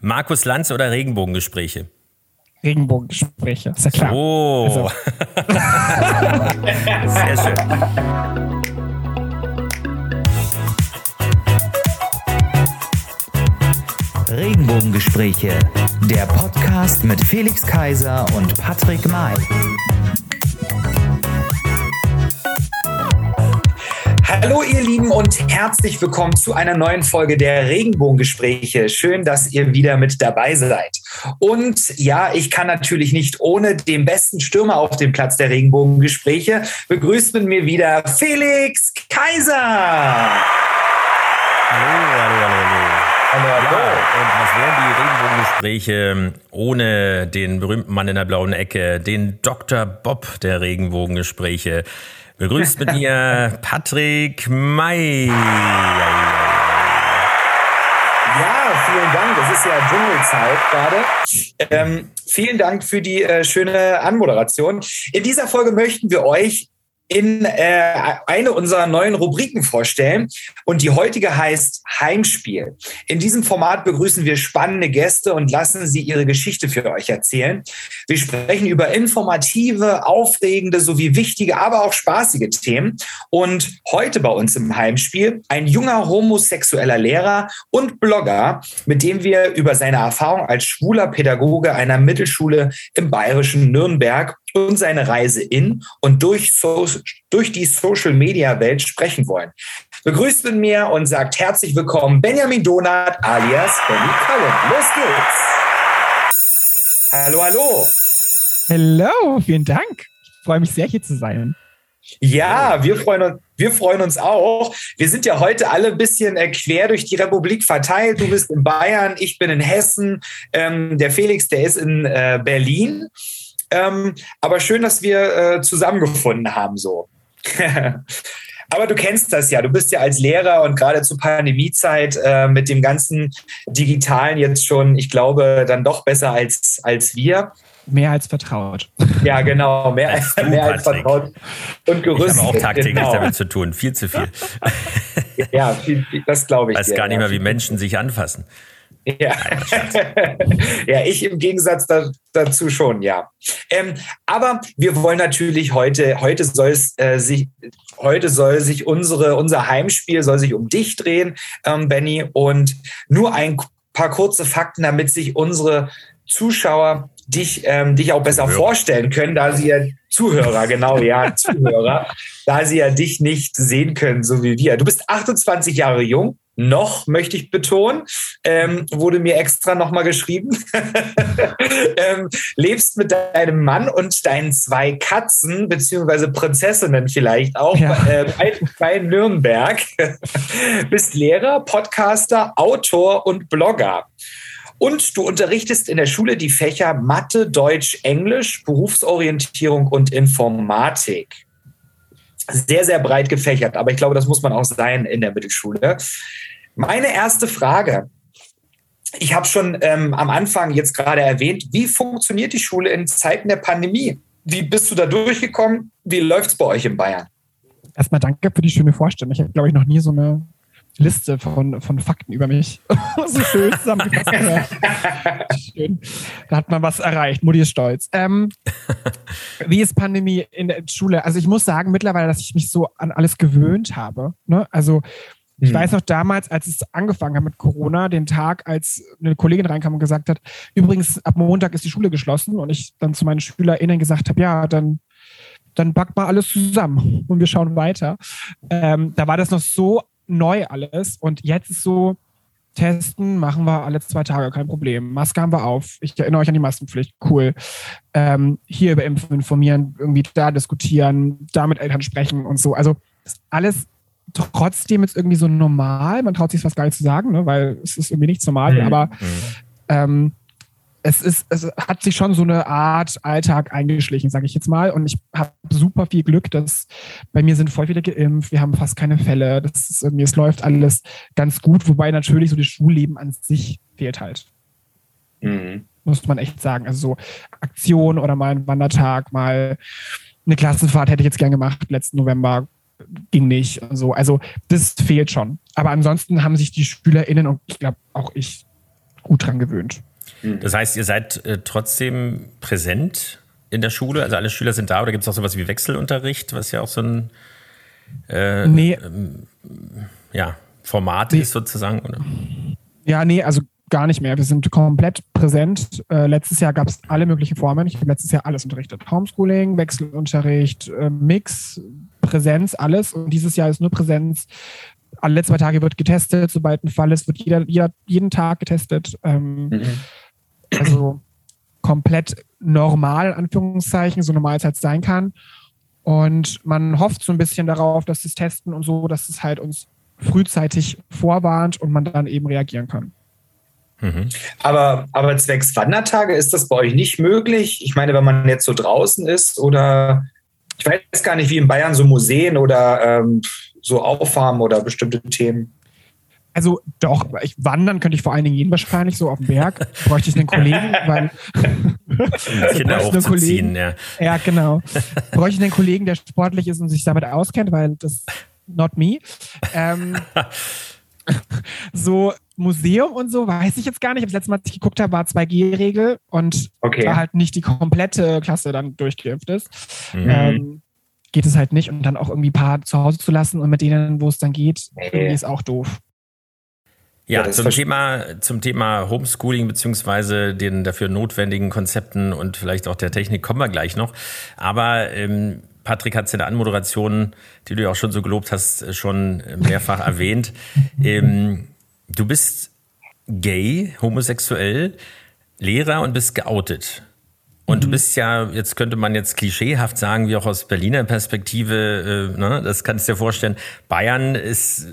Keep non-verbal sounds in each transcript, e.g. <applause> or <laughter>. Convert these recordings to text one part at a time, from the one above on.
Markus Lanz oder Regenbogengespräche? Regenbogengespräche, ist ja klar. Oh. Also. <laughs> Sehr schön. Regenbogengespräche, der Podcast mit Felix Kaiser und Patrick May. Hallo ihr Lieben und herzlich willkommen zu einer neuen Folge der Regenbogengespräche. Schön, dass ihr wieder mit dabei seid. Und ja, ich kann natürlich nicht ohne den besten Stürmer auf dem Platz der Regenbogengespräche. Begrüßt mit mir wieder Felix Kaiser. Hallo, hallo, hallo. Hallo, hallo. Ja, und was wären die Regenbogengespräche ohne den berühmten Mann in der blauen Ecke, den Dr. Bob der Regenbogengespräche? Begrüßt mit mir Patrick May. Ja, vielen Dank. Es ist ja Dschungelzeit gerade. Ähm, vielen Dank für die äh, schöne Anmoderation. In dieser Folge möchten wir euch in äh, eine unserer neuen Rubriken vorstellen. Und die heutige heißt Heimspiel. In diesem Format begrüßen wir spannende Gäste und lassen sie ihre Geschichte für euch erzählen. Wir sprechen über informative, aufregende sowie wichtige, aber auch spaßige Themen. Und heute bei uns im Heimspiel ein junger homosexueller Lehrer und Blogger, mit dem wir über seine Erfahrung als schwuler Pädagoge einer Mittelschule im bayerischen Nürnberg und seine Reise in und durch, so durch die Social-Media-Welt sprechen wollen. Begrüßt mit mir und sagt herzlich willkommen Benjamin Donat alias Benny Cullen. Los geht's! Hallo, hallo! Hallo, vielen Dank. Ich freue mich sehr, hier zu sein. Ja, wir freuen uns, wir freuen uns auch. Wir sind ja heute alle ein bisschen äh, quer durch die Republik verteilt. Du bist in Bayern, ich bin in Hessen. Ähm, der Felix, der ist in äh, Berlin. Ähm, aber schön, dass wir äh, zusammengefunden haben so. <laughs> aber du kennst das ja. Du bist ja als Lehrer und gerade zur Pandemiezeit äh, mit dem ganzen Digitalen jetzt schon, ich glaube, dann doch besser als, als wir. Mehr als vertraut. Ja, genau. Mehr, als, mehr als vertraut und gerüstet. Ich habe auch tagtäglich genau. damit zu tun. Viel zu viel. <laughs> ja, viel, das glaube ich. Weiß dir, gar nicht ja. mehr, wie Menschen sich anfassen. Ja, <laughs> ja ich im Gegensatz da, dazu schon, ja. Ähm, aber wir wollen natürlich heute, heute soll es äh, sich, heute soll sich unsere, unser Heimspiel soll sich um dich drehen, ähm, Benny, und nur ein paar kurze Fakten, damit sich unsere Zuschauer dich, ähm, dich auch besser Zuhörer. vorstellen können, da sie ja Zuhörer, genau, ja, <laughs> Zuhörer, da sie ja dich nicht sehen können, so wie wir. Du bist 28 Jahre jung, noch, möchte ich betonen, ähm, wurde mir extra nochmal geschrieben. <laughs> ähm, lebst mit deinem Mann und deinen zwei Katzen, beziehungsweise Prinzessinnen vielleicht auch, ja. äh, bei, bei Nürnberg. <laughs> Bist Lehrer, Podcaster, Autor und Blogger. Und du unterrichtest in der Schule die Fächer Mathe, Deutsch, Englisch, Berufsorientierung und Informatik sehr, sehr breit gefächert. Aber ich glaube, das muss man auch sein in der Mittelschule. Meine erste Frage. Ich habe schon ähm, am Anfang jetzt gerade erwähnt, wie funktioniert die Schule in Zeiten der Pandemie? Wie bist du da durchgekommen? Wie läuft es bei euch in Bayern? Erstmal danke für die schöne Vorstellung. Ich habe, glaube ich, noch nie so eine Liste von, von Fakten über mich. <laughs> so schön zusammengefasst. schön. Da hat man was erreicht. Mutti ist stolz. Ähm, wie ist Pandemie in der Schule? Also ich muss sagen mittlerweile, dass ich mich so an alles gewöhnt habe. Ne? Also ich hm. weiß noch damals, als es angefangen hat mit Corona, den Tag, als eine Kollegin reinkam und gesagt hat, übrigens, ab Montag ist die Schule geschlossen und ich dann zu meinen SchülerInnen gesagt habe, ja, dann dann packt mal alles zusammen und wir schauen weiter. Ähm, da war das noch so neu alles. Und jetzt ist so, testen machen wir alle zwei Tage, kein Problem. Maske haben wir auf. Ich erinnere euch an die Maskenpflicht. Cool. Ähm, hier über Impfen informieren, irgendwie da diskutieren, da mit Eltern sprechen und so. Also alles trotzdem jetzt irgendwie so normal. Man traut sich fast gar nicht zu sagen, ne? weil es ist irgendwie nichts normal. Mhm. Aber mhm. ähm, es ist, es hat sich schon so eine Art Alltag eingeschlichen, sage ich jetzt mal. Und ich habe super viel Glück, dass bei mir sind voll viele geimpft, wir haben fast keine Fälle. Das ist irgendwie, es läuft alles ganz gut, wobei natürlich so das Schulleben an sich fehlt halt. Mhm. Muss man echt sagen. Also so Aktion oder mal ein Wandertag, mal eine Klassenfahrt hätte ich jetzt gern gemacht, letzten November ging nicht. So. Also das fehlt schon. Aber ansonsten haben sich die SchülerInnen und ich glaube auch ich gut dran gewöhnt. Das heißt, ihr seid äh, trotzdem präsent in der Schule? Also alle Schüler sind da oder gibt es auch sowas wie Wechselunterricht, was ja auch so ein äh, Nee. ähm, ja, Format Nee. ist sozusagen? Oder? Ja, nee, also gar nicht mehr. Wir sind komplett präsent. Äh, letztes Jahr gab es alle möglichen Formen. Ich habe letztes Jahr alles unterrichtet. Homeschooling, Wechselunterricht, äh, Mix, Präsenz, alles. Und dieses Jahr ist nur Präsenz. Alle zwei Tage wird getestet. Sobald ein Fall ist, wird jeder, jeder jeden Tag getestet. Ähm, Mhm. also komplett normal, Anführungszeichen, so normal es halt sein kann. Und man hofft so ein bisschen darauf, dass das Testen und so, dass es halt uns frühzeitig vorwarnt und man dann eben reagieren kann. Mhm. Aber, aber zwecks Wandertage ist das bei euch nicht möglich? Ich meine, wenn man jetzt so draußen ist oder ich weiß gar nicht, wie in Bayern so Museen oder ähm, so Auffarmen oder bestimmte Themen. Also doch, ich, wandern könnte ich vor allen Dingen jeden wahrscheinlich so auf dem Berg. Bräuchte ich einen Kollegen, weil <laughs> Kinder hochzuziehen, ja. ja genau. Bräuchte ich einen Kollegen, der sportlich ist und sich damit auskennt, weil das not me. Ähm, <laughs> <laughs> so Museum und so weiß ich jetzt gar nicht. Das letzte Mal, als ich geguckt habe, war 2G-Regel und Okay. da halt nicht die komplette Klasse dann durchgeimpft ist. Mhm. Ähm, geht es halt nicht und dann auch irgendwie ein paar zu Hause zu lassen und mit denen, wo es dann geht, Nee. irgendwie ist auch doof. Ja, Ja, zum, Thema, zum Thema Homeschooling beziehungsweise den dafür notwendigen Konzepten und vielleicht auch der Technik kommen wir gleich noch. Aber ähm, Patrick hat es in der Anmoderation, die du ja auch schon so gelobt hast, äh, schon mehrfach <laughs> erwähnt. Ähm, du bist gay, homosexuell, Lehrer und bist geoutet. Und du bist ja, jetzt könnte man jetzt klischeehaft sagen, wie auch aus Berliner Perspektive, äh, ne, das kannst du dir vorstellen, Bayern ist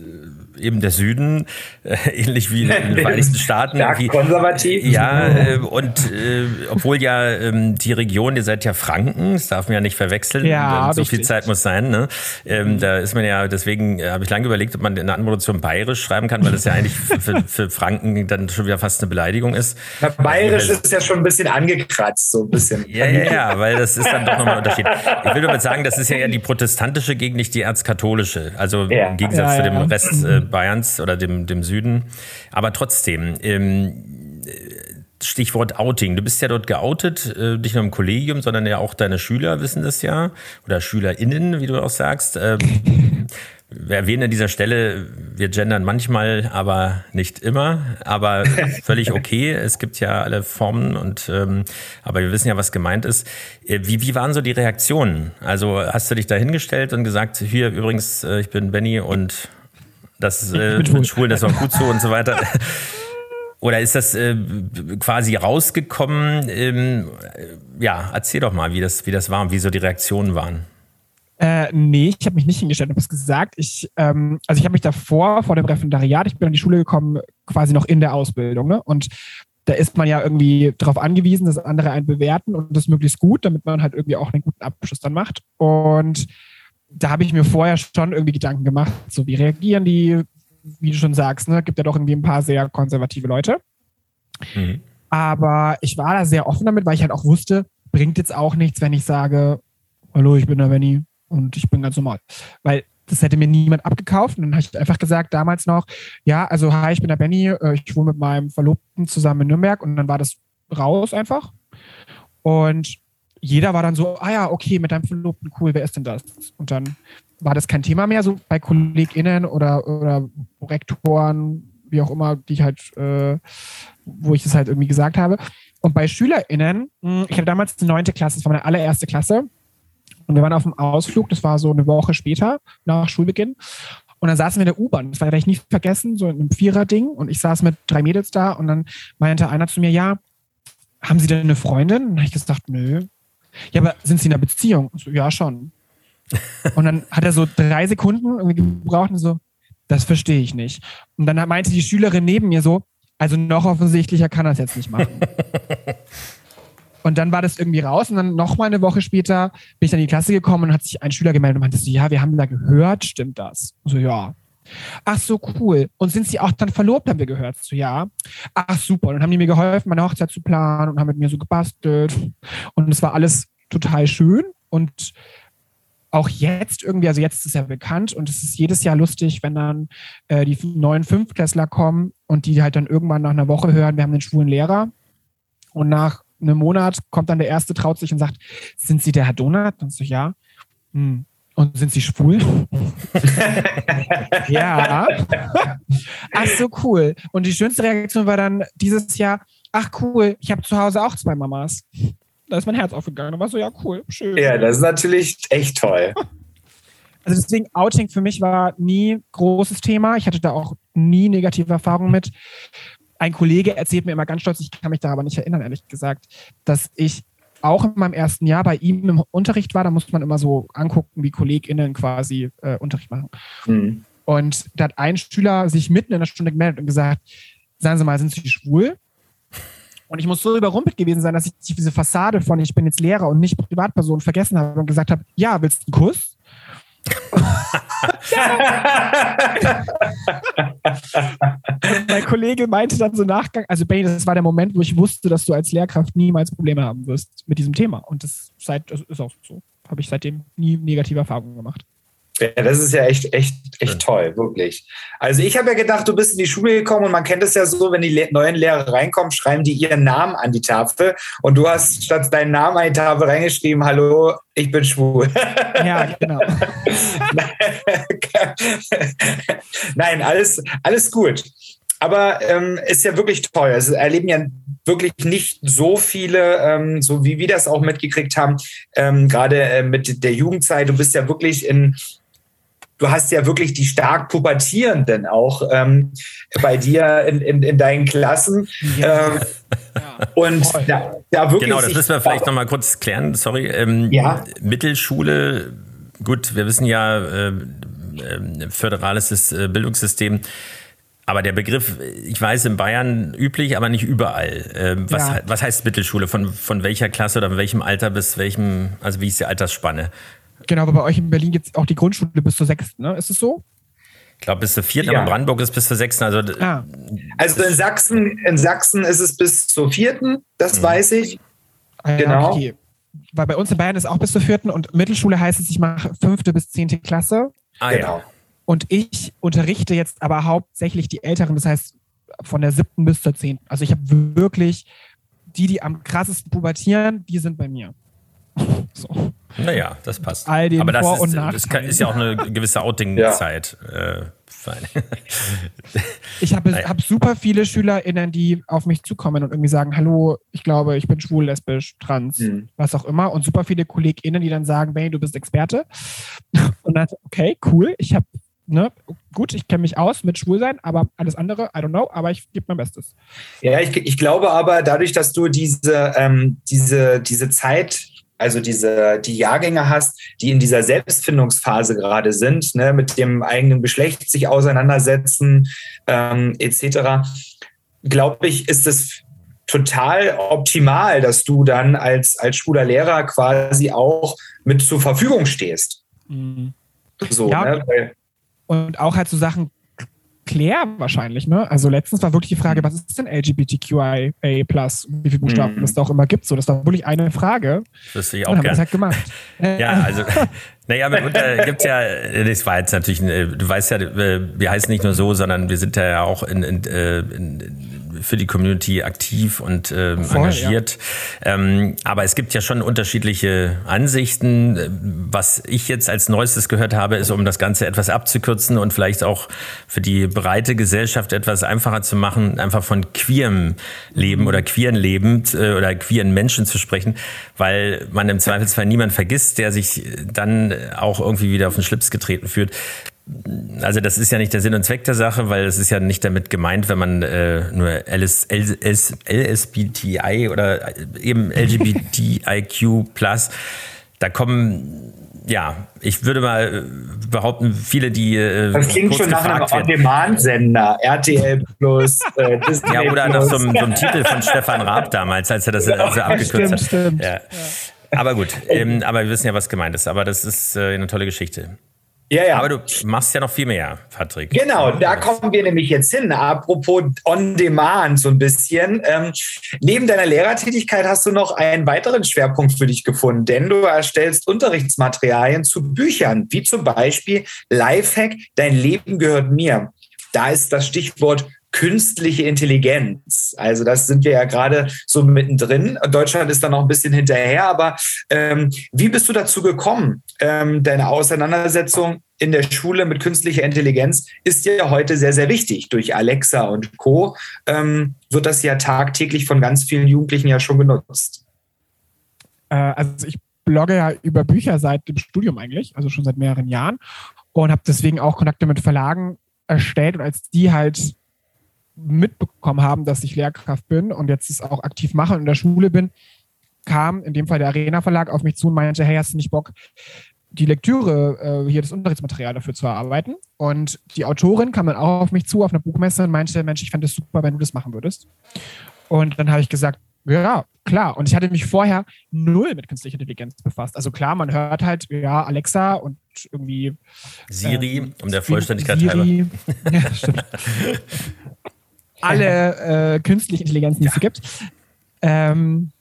äh, eben der Süden, äh, <laughs> ähnlich wie in den <laughs> Vereinigten Staaten. Wie, konservativ. ja, äh, und äh, obwohl ja ähm, die Region, ihr seid ja Franken, das darf man ja nicht verwechseln, Ja, so viel. Zeit muss sein. Ne? Ähm, Da ist man ja, deswegen äh, habe ich lange überlegt, ob man in der Anmoderation bayerisch schreiben kann, weil das ja eigentlich für, für, für Franken dann schon wieder fast eine Beleidigung ist. Na, Bayerisch ist ja schon ein bisschen angekratzt, so ein bisschen. Ja, ja, ja, weil das ist dann doch nochmal ein Unterschied. Ich will damit sagen, das ist ja eher die <laughs> protestantische gegen nicht die erzkatholische. Also Ja. im Gegensatz Ja, zu dem. Rest äh, Bayerns oder dem, dem Süden. Aber trotzdem, ähm, Stichwort Outing. Du bist ja dort geoutet, äh, nicht nur im Kollegium, sondern ja auch deine Schüler wissen das ja. Oder SchülerInnen, wie du auch sagst. Ähm, <laughs> wir erwähnen an dieser Stelle, wir gendern manchmal, aber nicht immer. Aber <laughs> völlig okay. Es gibt ja alle Formen und ähm, aber wir wissen ja, was gemeint ist. Äh, Wie, wie waren so die Reaktionen? Also hast du dich da hingestellt und gesagt, hier übrigens, äh, ich bin Benny und das äh, schwul. mit Schwulen, das war gut so und so weiter. <laughs> Oder ist das äh, quasi rausgekommen? Ähm, äh, ja, erzähl doch mal, wie das, wie das war und wie so die Reaktionen waren. Äh, nee, ich habe mich nicht hingestellt, habe es gesagt. Ich, ähm, also ich habe mich davor, vor dem Referendariat, ich bin an die Schule gekommen, quasi noch in der Ausbildung. Ne? Und da ist man ja irgendwie darauf angewiesen, dass andere einen bewerten und das möglichst gut, damit man halt irgendwie auch einen guten Abschluss dann macht. Und da habe ich mir vorher schon irgendwie Gedanken gemacht, so wie reagieren die, wie du schon sagst, ne, gibt ja doch irgendwie ein paar sehr konservative Leute. Mhm. Aber ich war da sehr offen damit, weil ich halt auch wusste, bringt jetzt auch nichts, wenn ich sage, hallo, ich bin der Benny und ich bin ganz normal. Weil das hätte mir niemand abgekauft. Und dann habe ich einfach gesagt, damals noch, ja, also hi, ich bin der Benny, äh, ich wohne mit meinem Verlobten zusammen in Nürnberg und dann war das raus einfach. Und jeder war dann so, ah ja, okay, mit deinem Verlobten, cool, wer ist denn das? Und dann war das kein Thema mehr, so bei KollegInnen oder, oder Rektoren, wie auch immer, die ich halt, äh, wo ich das halt irgendwie gesagt habe. Und bei SchülerInnen, mh, ich habe damals die neunte Klasse, das war meine allererste Klasse. Und wir waren auf dem Ausflug, das war so eine Woche später, nach Schulbeginn. Und dann saßen wir in der U-Bahn, das werde ich nie vergessen, so in einem Vierer-Ding. Und ich saß mit drei Mädels da und dann meinte einer zu mir, ja, haben Sie denn eine Freundin? Und dann habe ich gesagt, nö. Ja, aber sind Sie in einer Beziehung? So, ja, schon. <laughs> Und dann hat er so drei Sekunden irgendwie gebraucht und so, das verstehe ich nicht. Und dann meinte die Schülerin neben mir so, also noch offensichtlicher kann er es jetzt nicht machen. <laughs> Und dann war das irgendwie raus und dann noch mal eine Woche später bin ich dann in die Klasse gekommen und hat sich ein Schüler gemeldet und meinte so, ja, wir haben da gehört, stimmt das? Und so, ja. Ach so, cool. Und sind sie auch dann verlobt, haben wir gehört? So, ja. Ach super. Und dann haben die mir geholfen, meine Hochzeit zu planen und haben mit mir so gebastelt. Und es war alles total schön. Und auch jetzt irgendwie, also jetzt ist es ja bekannt und es ist jedes Jahr lustig, wenn dann äh, die neuen Fünftklässler kommen und die halt dann irgendwann nach einer Woche hören, wir haben einen schwulen Lehrer. Und nach einem Monat kommt dann der Erste, traut sich und sagt, sind Sie der Herr Donat? Und so, ja. Hm. Und sind Sie schwul? <laughs> ja. Ach so, cool. Und die schönste Reaktion war dann dieses Jahr, ach cool, ich habe zu Hause auch zwei Mamas. Da ist mein Herz aufgegangen. Da war so, ja, cool, schön. Ja, das ist natürlich echt toll. <laughs> Also deswegen, Outing für mich war nie großes Thema. Ich hatte da auch nie negative Erfahrungen mit. Ein Kollege erzählt mir immer ganz stolz, ich kann mich da aber nicht erinnern, ehrlich gesagt, dass ich auch in meinem ersten Jahr bei ihm im Unterricht war. Da muss man immer so angucken, wie KollegInnen quasi äh, Unterricht machen. Mhm. Und da hat ein Schüler sich mitten in der Stunde gemeldet und gesagt, sagen Sie mal, sind Sie schwul? Und ich muss so überrumpelt gewesen sein, dass ich diese Fassade von ich bin jetzt Lehrer und nicht Privatperson vergessen habe und gesagt habe, ja, willst du einen Kuss? <laughs> <laughs> mein Kollege meinte dann so Nachgang, also Benny, das war der Moment, wo ich wusste, dass du als Lehrkraft niemals Probleme haben wirst mit diesem Thema. Und das, das ist auch so. Habe ich seitdem nie negative Erfahrungen gemacht. Ja, das ist ja echt, echt, echt toll, wirklich. Also ich habe ja gedacht, du bist in die Schule gekommen und man kennt es ja so, wenn die neuen Lehrer reinkommen, schreiben die ihren Namen an die Tafel und du hast statt deinen Namen an die Tafel reingeschrieben, hallo, ich bin schwul. Ja, genau. <laughs> Nein, alles, alles gut. Aber ähm, ist ja wirklich toll. Es erleben ja wirklich nicht so viele, ähm, so wie wir das auch mitgekriegt haben, ähm, gerade äh, mit der Jugendzeit. Du bist ja wirklich in du hast ja wirklich die stark Pubertierenden auch ähm, bei dir in, in, in deinen Klassen. Ja. Ähm, ja. Und da, da, wirklich. Genau, das müssen wir vielleicht nochmal kurz klären. Sorry. Ähm, ja. Mittelschule, gut, wir wissen ja, äh, äh, föderales äh, Bildungssystem. Aber der Begriff, ich weiß, in Bayern üblich, aber nicht überall. Ähm, was, ja. was heißt Mittelschule? Von, von welcher Klasse oder von welchem Alter bis welchem, also wie ist die Altersspanne? Genau, aber bei euch in Berlin gibt es auch die Grundschule bis zur sechsten, ne? Ist es so? Ich glaube, bis zur vierten, ja. aber Brandenburg ist bis zur sechsten. Also, ah. also in Sachsen, in Sachsen ist es bis zur vierten, das mhm. weiß ich. Ah, genau. Okay. Weil bei uns in Bayern ist auch bis zur vierten und Mittelschule heißt es, ich mache fünfte bis zehnte Klasse. Ah, genau. Und ich unterrichte jetzt aber hauptsächlich die Älteren, das heißt von der siebten bis zur zehnten. Also ich habe wirklich die, die am krassesten pubertieren, die sind bei mir. <laughs> So. Naja, das passt. All den Aber das, Vor- ist, das ist ja auch eine gewisse Outing-Zeit. Ja. Äh, ich habe <laughs> naja. hab super viele SchülerInnen, die auf mich zukommen und irgendwie sagen: Hallo, ich glaube, ich bin schwul, lesbisch, trans, mhm. was auch immer. Und super viele KollegInnen, die dann sagen: Benny, du bist Experte. <laughs> Und dann, okay, cool, ich habe Ne, gut, ich kenne mich aus mit Schwulsein, aber alles andere, I don't know, aber ich gebe mein Bestes. Ja, ich, ich glaube aber, dadurch, dass du diese, ähm, diese, diese Zeit also diese, die Jahrgänge hast, die in dieser Selbstfindungsphase gerade sind, ne, mit dem eigenen Geschlecht sich auseinandersetzen, ähm, etc., glaube ich, ist es total optimal, dass du dann als, als schwuler Lehrer quasi auch mit zur Verfügung stehst. Mhm. So, ja, ne? und auch halt so Sachen Claire wahrscheinlich, ne? Also letztens war wirklich die Frage, was ist denn LGBTQIA+, wie viele Buchstaben mm. es da auch immer gibt. So, das war wirklich eine Frage. Das ich auch gerne. Halt gemacht. <laughs> ja, also, <laughs> naja, mitunter gibt es ja, das war jetzt natürlich, äh, du weißt ja, wir heißen nicht nur so, sondern wir sind ja auch in, in, äh, in für die Community aktiv und ähm, Voll, engagiert. Ja. Ähm, aber es gibt ja schon unterschiedliche Ansichten. Was ich jetzt als Neuestes gehört habe, ist, um das Ganze etwas abzukürzen und vielleicht auch für die breite Gesellschaft etwas einfacher zu machen, einfach von queerem Leben oder queeren Leben äh, oder queeren Menschen zu sprechen, weil man im Zweifelsfall niemand vergisst, der sich dann auch irgendwie wieder auf den Schlips getreten fühlt also das ist ja nicht der Sinn und Zweck der Sache, weil es ist ja nicht damit gemeint, wenn man äh, nur LS, LS, LSBTI oder eben LGBTIQ plus, da kommen ja, ich würde mal behaupten, viele, die. Äh, das klingt schon nach einem On-Demand-Sender, RTL Plus, äh, <laughs> Disney Ja, oder nach so einem, so einem, Titel von Stefan Raab damals, als er das ja, also abgekürzt stimmt, hat. Stimmt. Ja. Aber gut, ähm, aber wir wissen ja, was gemeint ist. Aber das ist äh, eine tolle Geschichte. Ja, ja. Aber du machst ja noch viel mehr, Patrick. Genau, da kommen wir nämlich jetzt hin. Apropos On Demand so ein bisschen. Ähm, neben deiner Lehrertätigkeit hast du noch einen weiteren Schwerpunkt für dich gefunden, denn du erstellst Unterrichtsmaterialien zu Büchern, wie zum Beispiel Lifehack, Dein Leben gehört mir. Da ist das Stichwort künstliche Intelligenz. Also das sind wir ja gerade so mittendrin. Deutschland ist da noch ein bisschen hinterher, aber ähm, wie bist du dazu gekommen? Ähm, deine Auseinandersetzung in der Schule mit künstlicher Intelligenz ist ja heute sehr, sehr wichtig. Durch Alexa und Co. Ähm, wird das ja tagtäglich von ganz vielen Jugendlichen ja schon genutzt. Äh, also ich blogge ja über Bücher seit dem Studium eigentlich, also schon seit mehreren Jahren und habe deswegen auch Kontakte mit Verlagen erstellt und als die halt mitbekommen haben, dass ich Lehrkraft bin und jetzt es auch aktiv mache und in der Schule bin, kam in dem Fall der Arena Verlag auf mich zu und meinte, hey, hast du nicht Bock, die Lektüre, äh, hier das Unterrichtsmaterial dafür zu erarbeiten? Und die Autorin kam dann auch auf mich zu auf einer Buchmesse und meinte, Mensch, ich fände es super, wenn du das machen würdest. Und dann habe ich gesagt, ja, klar. Und ich hatte mich vorher null mit künstlicher Intelligenz befasst. Also klar, man hört halt, ja, Alexa und irgendwie. Siri, ähm, um der Vollständigkeit Siri, halber. <laughs> Ja, stimmt. Alle <laughs> äh, künstliche Intelligenzen, die ja. es gibt. Ähm,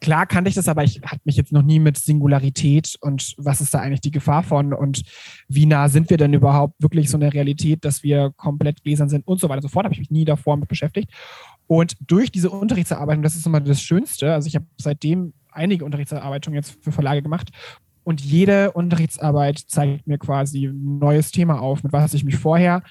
klar kannte ich das, aber ich hatte mich jetzt noch nie mit Singularität und was ist da eigentlich die Gefahr von und wie nah sind wir denn überhaupt wirklich so eine Realität, dass wir komplett gläsern sind und so weiter und so fort, habe ich mich nie davor mit beschäftigt. Und durch diese Unterrichtsarbeitung, das ist immer das Schönste, also ich habe seitdem einige Unterrichtsarbeitungen jetzt für Verlage gemacht und jede Unterrichtsarbeit zeigt mir quasi ein neues Thema auf, mit was ich mich vorher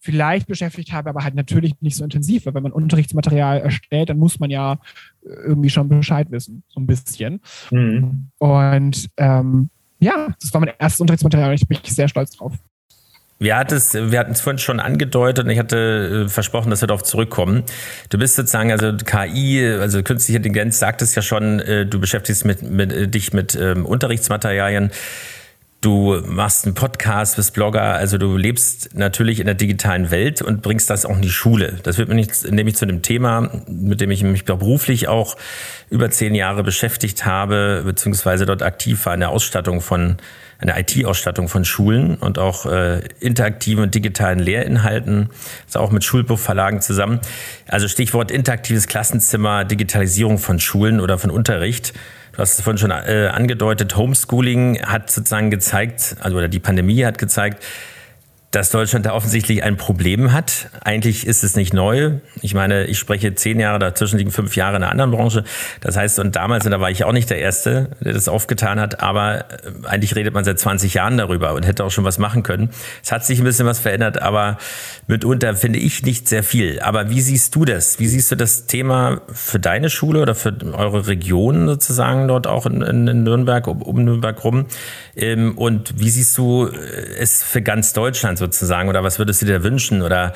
vielleicht beschäftigt habe, aber halt natürlich nicht so intensiv, weil wenn man Unterrichtsmaterial erstellt, dann muss man ja irgendwie schon Bescheid wissen, so ein bisschen. Mhm. Und ähm, ja, das war mein erstes Unterrichtsmaterial und ich bin sehr stolz drauf. Wir, hattest, wir hatten es vorhin schon angedeutet und ich hatte äh, versprochen, dass wir darauf zurückkommen. Du bist sozusagen, also KI, also künstliche Intelligenz, sagt es ja schon, äh, du beschäftigst mit, mit, äh, dich mit ähm, Unterrichtsmaterialien. Du machst einen Podcast, bist Blogger, also du lebst natürlich in der digitalen Welt und bringst das auch in die Schule. Das wird mich nämlich zu dem Thema, mit dem ich mich beruflich auch über zehn Jahre beschäftigt habe, beziehungsweise dort aktiv war in der Ausstattung von eine IT-Ausstattung von Schulen und auch äh, interaktiven und digitalen Lehrinhalten, also auch mit Schulbuchverlagen zusammen. Also Stichwort interaktives Klassenzimmer, Digitalisierung von Schulen oder von Unterricht. Du hast es vorhin schon äh, angedeutet, Homeschooling hat sozusagen gezeigt, also oder die Pandemie hat gezeigt, dass Deutschland da offensichtlich ein Problem hat. Eigentlich ist es nicht neu. Ich meine, ich spreche zehn Jahre, dazwischen liegen fünf Jahre in einer anderen Branche. Das heißt, und damals, und da war ich auch nicht der Erste, der das aufgetan hat, aber äh, eigentlich redet man seit 20 Jahren darüber und hätte auch schon was machen können. Es hat sich ein bisschen was verändert, aber mitunter finde ich nicht sehr viel. Aber wie siehst du das? Wie siehst du das Thema für deine Schule oder für eure Region sozusagen dort auch in, in Nürnberg, um, um Nürnberg rum? Ähm, und wie siehst du äh, es für ganz Deutschland sozusagen? Oder was würdest du dir wünschen? Oder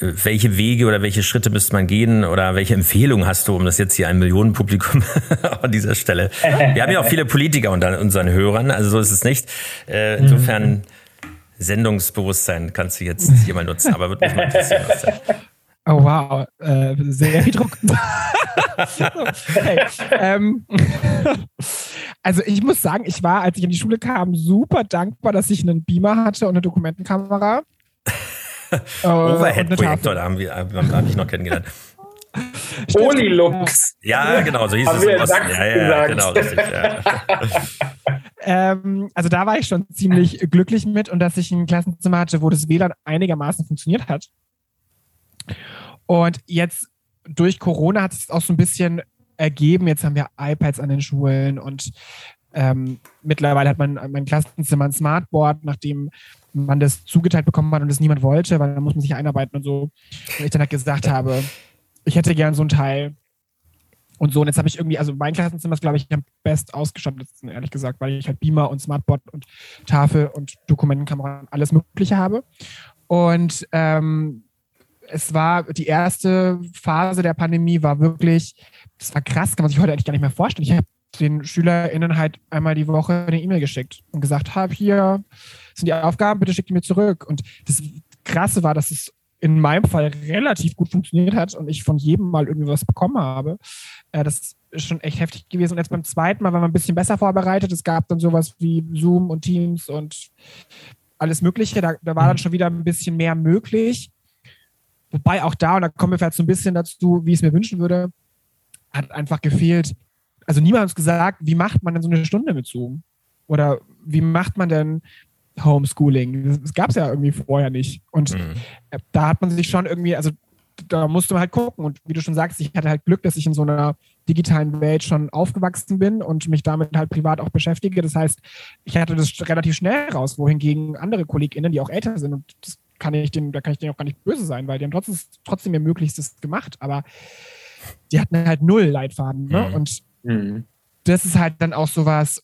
äh, welche Wege oder welche Schritte müsste man gehen? Oder welche Empfehlung hast du, um das jetzt hier ein Millionenpublikum <laughs> an dieser Stelle? Wir haben ja auch viele Politiker unter unseren Hörern, also so ist es nicht. Äh, insofern Sendungsbewusstsein kannst du jetzt hier mal nutzen, aber würde mich mal interessieren. Oh wow, äh, sehr viel Druck. <laughs> hey, ähm, <laughs> also ich muss sagen, ich war, als ich in die Schule kam, super dankbar, dass ich einen Beamer hatte und eine Dokumentenkamera. <laughs> äh, Overhead-Projektor, da haben wir, haben, haben ich noch kennengelernt. Polylux. Ja, genau, so hieß haben es. Wir Osten. Ja, ja, genau, richtig, ja. ähm, also da war ich schon ziemlich glücklich mit und dass ich ein Klassenzimmer hatte, wo das WLAN einigermaßen funktioniert hat. Und jetzt durch Corona hat es auch so ein bisschen ergeben. Jetzt haben wir iPads an den Schulen und ähm, mittlerweile hat man mein Klassenzimmer ein Smartboard, nachdem man das zugeteilt bekommen hat und es niemand wollte, weil da muss man sich einarbeiten und so. Und ich dann halt gesagt habe, ich hätte gern so ein Teil. Und so, und jetzt habe ich irgendwie, also mein Klassenzimmer ist, glaube ich, am best ausgestattet, ehrlich gesagt, weil ich halt Beamer und Smartboard und Tafel und Dokumentenkamera und alles Mögliche habe. Und ähm, es war die erste Phase der Pandemie, war wirklich, das war krass, kann man sich heute eigentlich gar nicht mehr vorstellen. Ich habe den SchülerInnen halt einmal die Woche eine E-Mail geschickt und gesagt, hab hier sind die Aufgaben, bitte schickt die mir zurück. Und das Krasse war, dass es in meinem Fall relativ gut funktioniert hat und ich von jedem mal irgendwie was bekommen habe. Äh, das ist schon echt heftig gewesen. Und jetzt beim zweiten Mal war man ein bisschen besser vorbereitet. Es gab dann sowas wie Zoom und Teams und alles Mögliche. Da, da war dann mhm. schon wieder ein bisschen mehr möglich. Wobei auch da, und da kommen wir vielleicht so ein bisschen dazu, wie ich es mir wünschen würde, hat einfach gefehlt. Also niemand hat uns gesagt, wie macht man denn so eine Stunde mit Zoom? Oder wie macht man denn Homeschooling. Das gab es ja irgendwie vorher nicht. Und mhm. da hat man sich schon irgendwie, also da musste man halt gucken. Und wie du schon sagst, ich hatte halt Glück, dass ich in so einer digitalen Welt schon aufgewachsen bin und mich damit halt privat auch beschäftige. Das heißt, ich hatte das relativ schnell raus, wohingegen andere KollegInnen, die auch älter sind, und das kann ich denen, da kann ich denen auch gar nicht böse sein, weil die haben trotzdem, trotzdem ihr Möglichstes gemacht, aber die hatten halt null Leitfaden. Ne? Mhm. Und mhm. das ist halt dann auch sowas,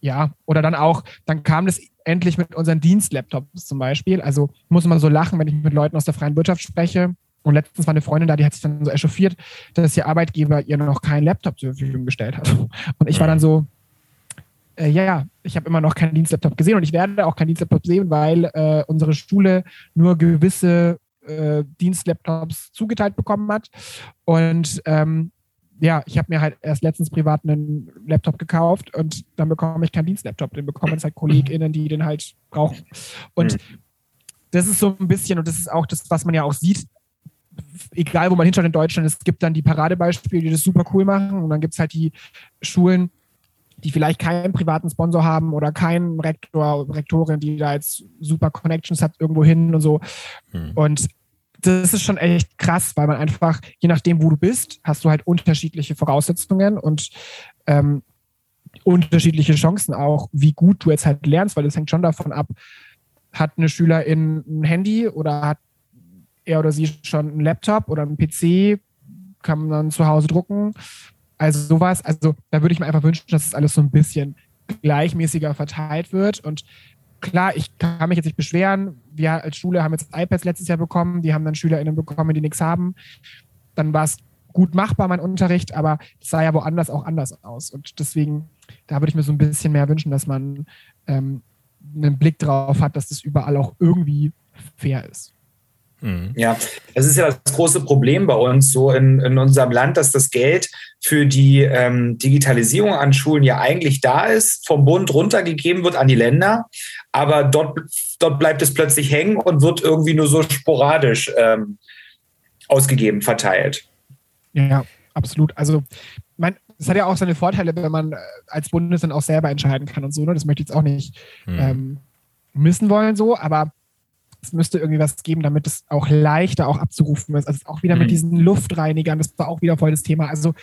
ja, oder dann auch, dann kam das endlich mit unseren Dienstlaptops zum Beispiel. Also muss man so lachen, wenn ich mit Leuten aus der freien Wirtschaft spreche. Und letztens war eine Freundin da, die hat sich dann so echauffiert, dass ihr Arbeitgeber ihr noch keinen Laptop zur Verfügung gestellt hat. Und ich war dann so, äh, ja, ja, ich habe immer noch keinen Dienstlaptop gesehen und ich werde auch keinen Dienstlaptop sehen, weil äh, unsere Schule nur gewisse äh, Dienstlaptops zugeteilt bekommen hat. Und ähm, ja, ich habe mir halt erst letztens privat einen Laptop gekauft und dann bekomme ich keinen Dienstlaptop. Den bekommen es halt KollegInnen, die den halt brauchen. Und mhm. das ist so ein bisschen, und das ist auch das, was man ja auch sieht, egal wo man hinschaut in Deutschland, es gibt dann die Paradebeispiele, die das super cool machen und dann gibt es halt die Schulen, die vielleicht keinen privaten Sponsor haben oder keinen Rektor, Rektorin, die da jetzt super Connections hat irgendwo hin und so. Mhm. Und das ist schon echt krass, weil man einfach, je nachdem, wo du bist, hast du halt unterschiedliche Voraussetzungen und ähm, unterschiedliche Chancen auch, wie gut du jetzt halt lernst, weil das hängt schon davon ab, hat eine Schülerin ein Handy oder hat er oder sie schon einen Laptop oder einen PC, kann man dann zu Hause drucken. Also sowas, also da würde ich mir einfach wünschen, dass das alles so ein bisschen gleichmäßiger verteilt wird und klar, ich kann mich jetzt nicht beschweren. Wir als Schule haben jetzt iPads letztes Jahr bekommen, die haben dann SchülerInnen bekommen, die nichts haben. Dann war es gut machbar, mein Unterricht, aber es sah ja woanders auch anders aus. Und deswegen, da würde ich mir so ein bisschen mehr wünschen, dass man ähm, einen Blick drauf hat, dass das überall auch irgendwie fair ist. Mhm. Ja, das ist ja das große Problem bei uns so in, in unserem Land, dass das Geld für die ähm, Digitalisierung an Schulen ja eigentlich da ist, vom Bund runtergegeben wird an die Länder, aber dort, dort bleibt es plötzlich hängen und wird irgendwie nur so sporadisch ähm, ausgegeben, verteilt. Ja, absolut. Also, mein, das hat ja auch seine Vorteile, wenn man äh, als Bundesland auch selber entscheiden kann und so. Ne? Das möchte ich jetzt auch nicht mhm. ähm, missen wollen, so, aber es müsste irgendwie was geben, damit es auch leichter auch abzurufen ist. Also auch wieder mhm. mit diesen Luftreinigern, das war auch wieder voll das Thema. Also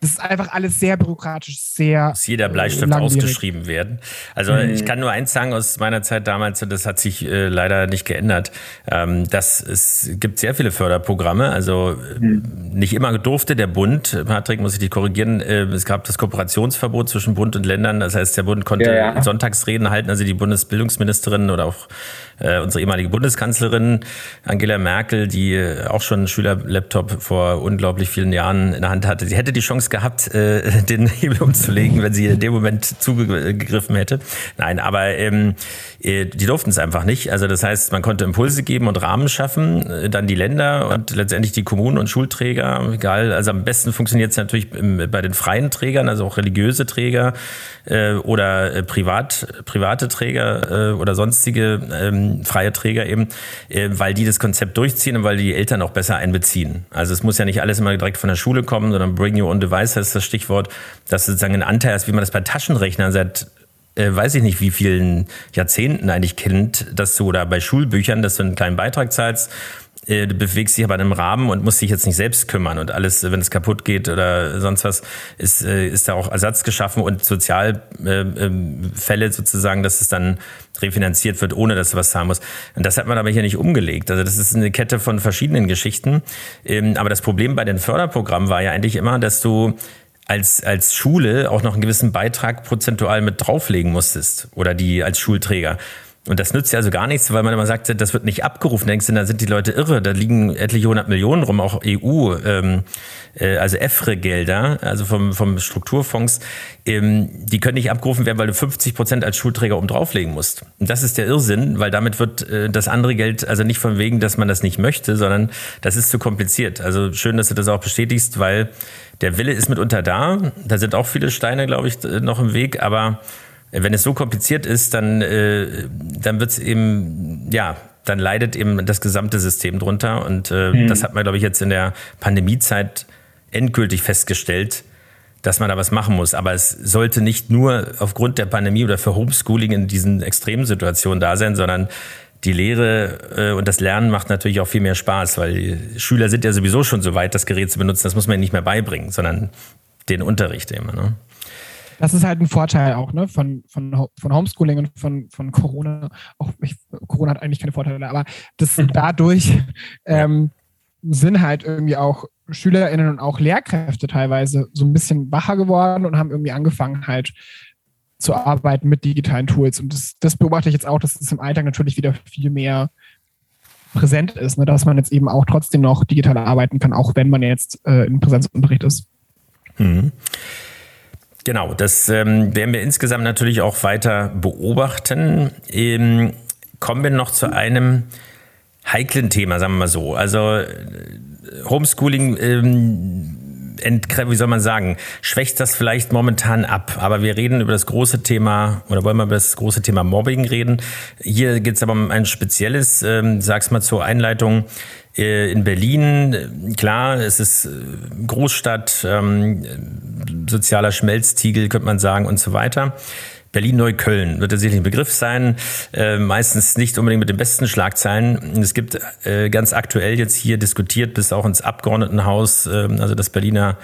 das ist einfach alles sehr bürokratisch, sehr. Muss jeder Bleistift langwierig. ausgeschrieben werden. Also mhm. ich kann nur eins sagen aus meiner Zeit damals, das hat sich äh, leider nicht geändert. Ähm, dass es gibt sehr viele Förderprogramme. Also mhm. nicht immer durfte der Bund, Patrick, muss ich dich korrigieren, äh, es gab das Kooperationsverbot zwischen Bund und Ländern. Das heißt, der Bund konnte ja, ja. Sonntagsreden halten, also die Bundesbildungsministerin oder auch äh, unsere ehemalige Bundeskanzlerin Angela Merkel, die auch schon einen Schülerlaptop vor unglaublich vielen Jahren in der Hand hatte, sie hätte die Chance gehabt, äh, <laughs> den Hebel umzulegen, wenn sie in dem Moment zugegriffen hätte. Nein, aber ähm, äh, die durften es einfach nicht. Also das heißt, man konnte Impulse geben und Rahmen schaffen, äh, dann die Länder und letztendlich die Kommunen und Schulträger. Egal, also am besten funktioniert es natürlich bei den freien Trägern, also auch religiöse Träger äh, oder äh, privat, private Träger äh, oder sonstige ähm, freie Träger eben, äh, weil die das Konzept durchziehen und weil die Eltern auch besser einbeziehen. Also es muss ja nicht alles immer direkt von der Schule kommen, sondern Bring Your Own Device heißt das Stichwort, dass sozusagen ein Anteil ist, wie man das bei Taschenrechnern seit äh, weiß ich nicht, wie vielen Jahrzehnten eigentlich kennt, dass du oder bei Schulbüchern, dass du einen kleinen Beitrag zahlst, äh, du bewegst dich aber in einem Rahmen und musst dich jetzt nicht selbst kümmern und alles, wenn es kaputt geht oder sonst was, ist, äh, ist da auch Ersatz geschaffen und Sozialfälle äh, sozusagen, dass es dann refinanziert wird, ohne dass du was zahlen musst. Und das hat man aber hier nicht umgelegt. Also das ist eine Kette von verschiedenen Geschichten. Ähm, aber das Problem bei den Förderprogrammen war ja eigentlich immer, dass du als, als Schule auch noch einen gewissen Beitrag prozentual mit drauflegen musstest oder die als Schulträger. Und das nützt ja also gar nichts, weil man immer sagt, das wird nicht abgerufen. Denkst du, da sind die Leute irre. Da liegen etliche hundert Millionen rum, auch EU, ähm, äh, also EFRE-Gelder, also vom, vom Strukturfonds. Ähm, die können nicht abgerufen werden, weil du 50 Prozent als Schulträger oben drauflegen musst. Und das ist der Irrsinn, weil damit wird äh, das andere Geld, also nicht von wegen, dass man das nicht möchte, sondern das ist zu kompliziert. Also schön, dass du das auch bestätigst, weil der Wille ist mitunter da. Da sind auch viele Steine, glaube ich, noch im Weg, aber wenn es so kompliziert ist, dann, äh, dann wird es eben, ja, dann leidet eben das gesamte System drunter. Und äh, mhm. das hat man, glaube ich, jetzt in der Pandemiezeit endgültig festgestellt, dass man da was machen muss. Aber es sollte nicht nur aufgrund der Pandemie oder für Homeschooling in diesen extremen Situationen da sein, sondern die Lehre äh, und das Lernen macht natürlich auch viel mehr Spaß, weil die Schüler sind ja sowieso schon so weit, das Gerät zu benutzen. Das muss man ihnen nicht mehr beibringen, sondern den Unterricht immer. Ne? Das ist halt ein Vorteil auch ne, von, von, von Homeschooling und von, von Corona. Auch ich, Corona hat eigentlich keine Vorteile, aber das dadurch ähm, sind halt irgendwie auch SchülerInnen und auch Lehrkräfte teilweise so ein bisschen wacher geworden und haben irgendwie angefangen halt zu arbeiten mit digitalen Tools. Und das, das beobachte ich jetzt auch, dass es im Alltag natürlich wieder viel mehr präsent ist, ne? dass man jetzt eben auch trotzdem noch digital arbeiten kann, auch wenn man jetzt äh, im Präsenzunterricht ist. Mhm. Genau, das ähm, werden wir insgesamt natürlich auch weiter beobachten. Ähm, kommen wir noch zu einem heiklen Thema, sagen wir mal so. Also äh, Homeschooling, ähm, wie soll man sagen, schwächt das vielleicht momentan ab. Aber wir reden über das große Thema oder wollen wir über das große Thema Mobbing reden. Hier geht es aber um ein spezielles, ähm, sag's mal zur Einleitung. Äh, in Berlin, klar, es ist äh, Großstadt, ähm, sozialer Schmelztiegel, könnte man sagen, und so weiter. Berlin-Neukölln wird sicherlich ein Begriff sein, äh, meistens nicht unbedingt mit den besten Schlagzeilen. Es gibt äh, ganz aktuell jetzt hier diskutiert bis auch ins Abgeordnetenhaus, äh, also das Berliner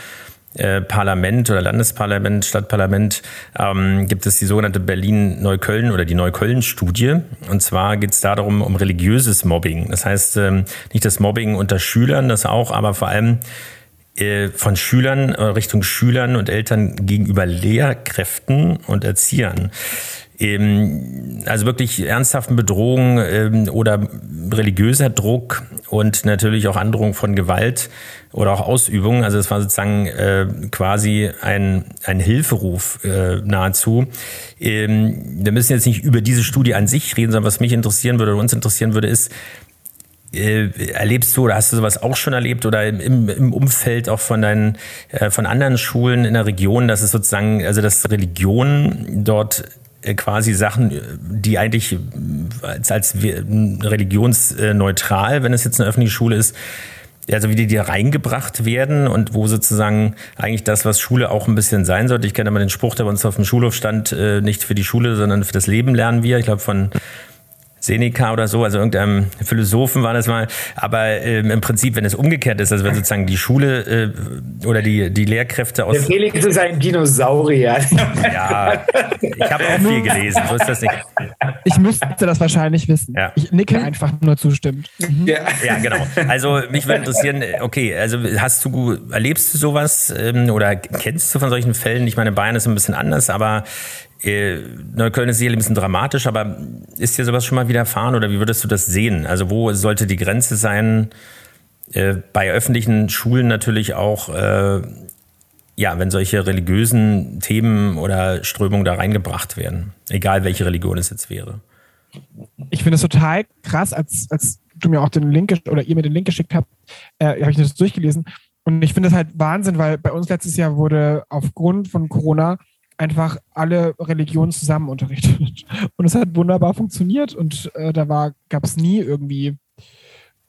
äh, Parlament oder Landesparlament, Stadtparlament, ähm, gibt es die sogenannte Berlin-Neukölln oder die Neukölln-Studie. Und zwar geht es darum, um religiöses Mobbing. Das heißt, ähm, nicht das Mobbing unter Schülern, das auch, aber vor allem von Schülern äh, Richtung Schülern und Eltern gegenüber Lehrkräften und Erziehern. Ähm, also wirklich ernsthaften Bedrohungen ähm, oder religiöser Druck und natürlich auch Androhung von Gewalt oder auch Ausübung. Also es war sozusagen äh, quasi ein, ein Hilferuf nahezu. Ähm, wir müssen jetzt nicht über diese Studie an sich reden, sondern was mich interessieren würde oder uns interessieren würde, ist, äh, erlebst du oder hast du sowas auch schon erlebt oder im, im Umfeld auch von deinen, äh, von anderen Schulen in der Region, dass es sozusagen, also dass Religion dort äh, quasi Sachen, die eigentlich als, als religionsneutral, wenn es jetzt eine öffentliche Schule ist, also wie die da reingebracht werden und wo sozusagen eigentlich das, was Schule auch ein bisschen sein sollte. Ich kenne immer den Spruch, der bei uns auf dem Schulhof stand, nicht für die Schule, sondern für das Leben lernen wir. Ich glaube von Seneca oder so, also irgendeinem Philosophen war das mal. Aber ähm, im Prinzip, wenn es umgekehrt ist, also wenn sozusagen die Schule äh, oder die, die Lehrkräfte aus. Der Felix ist ein Dinosaurier. <laughs> Ja, ich habe auch viel gelesen, so ist das nicht. Ich müsste das wahrscheinlich wissen. Ja. Ich nicke einfach nur zustimmend. Mhm. Ja. ja, genau. Also mich würde interessieren, okay, also hast du, erlebst du sowas ähm, oder kennst du von solchen Fällen? Ich meine, Bayern ist ein bisschen anders, aber äh, Neukölln ist sicherlich ein bisschen dramatisch, aber ist dir sowas schon mal widerfahren oder wie würdest du das sehen? Also wo sollte die Grenze sein? Äh, bei öffentlichen Schulen natürlich auch, äh, ja, wenn solche religiösen Themen oder Strömungen da reingebracht werden, egal welche Religion es jetzt wäre. Ich finde es total krass, als, als du mir auch den Link oder ihr mir den Link geschickt habt, habe ich das durchgelesen. Und ich finde es halt Wahnsinn, weil bei uns letztes Jahr wurde aufgrund von Corona einfach alle Religionen zusammen unterrichtet. <laughs> Und es hat wunderbar funktioniert und äh, da gab es nie irgendwie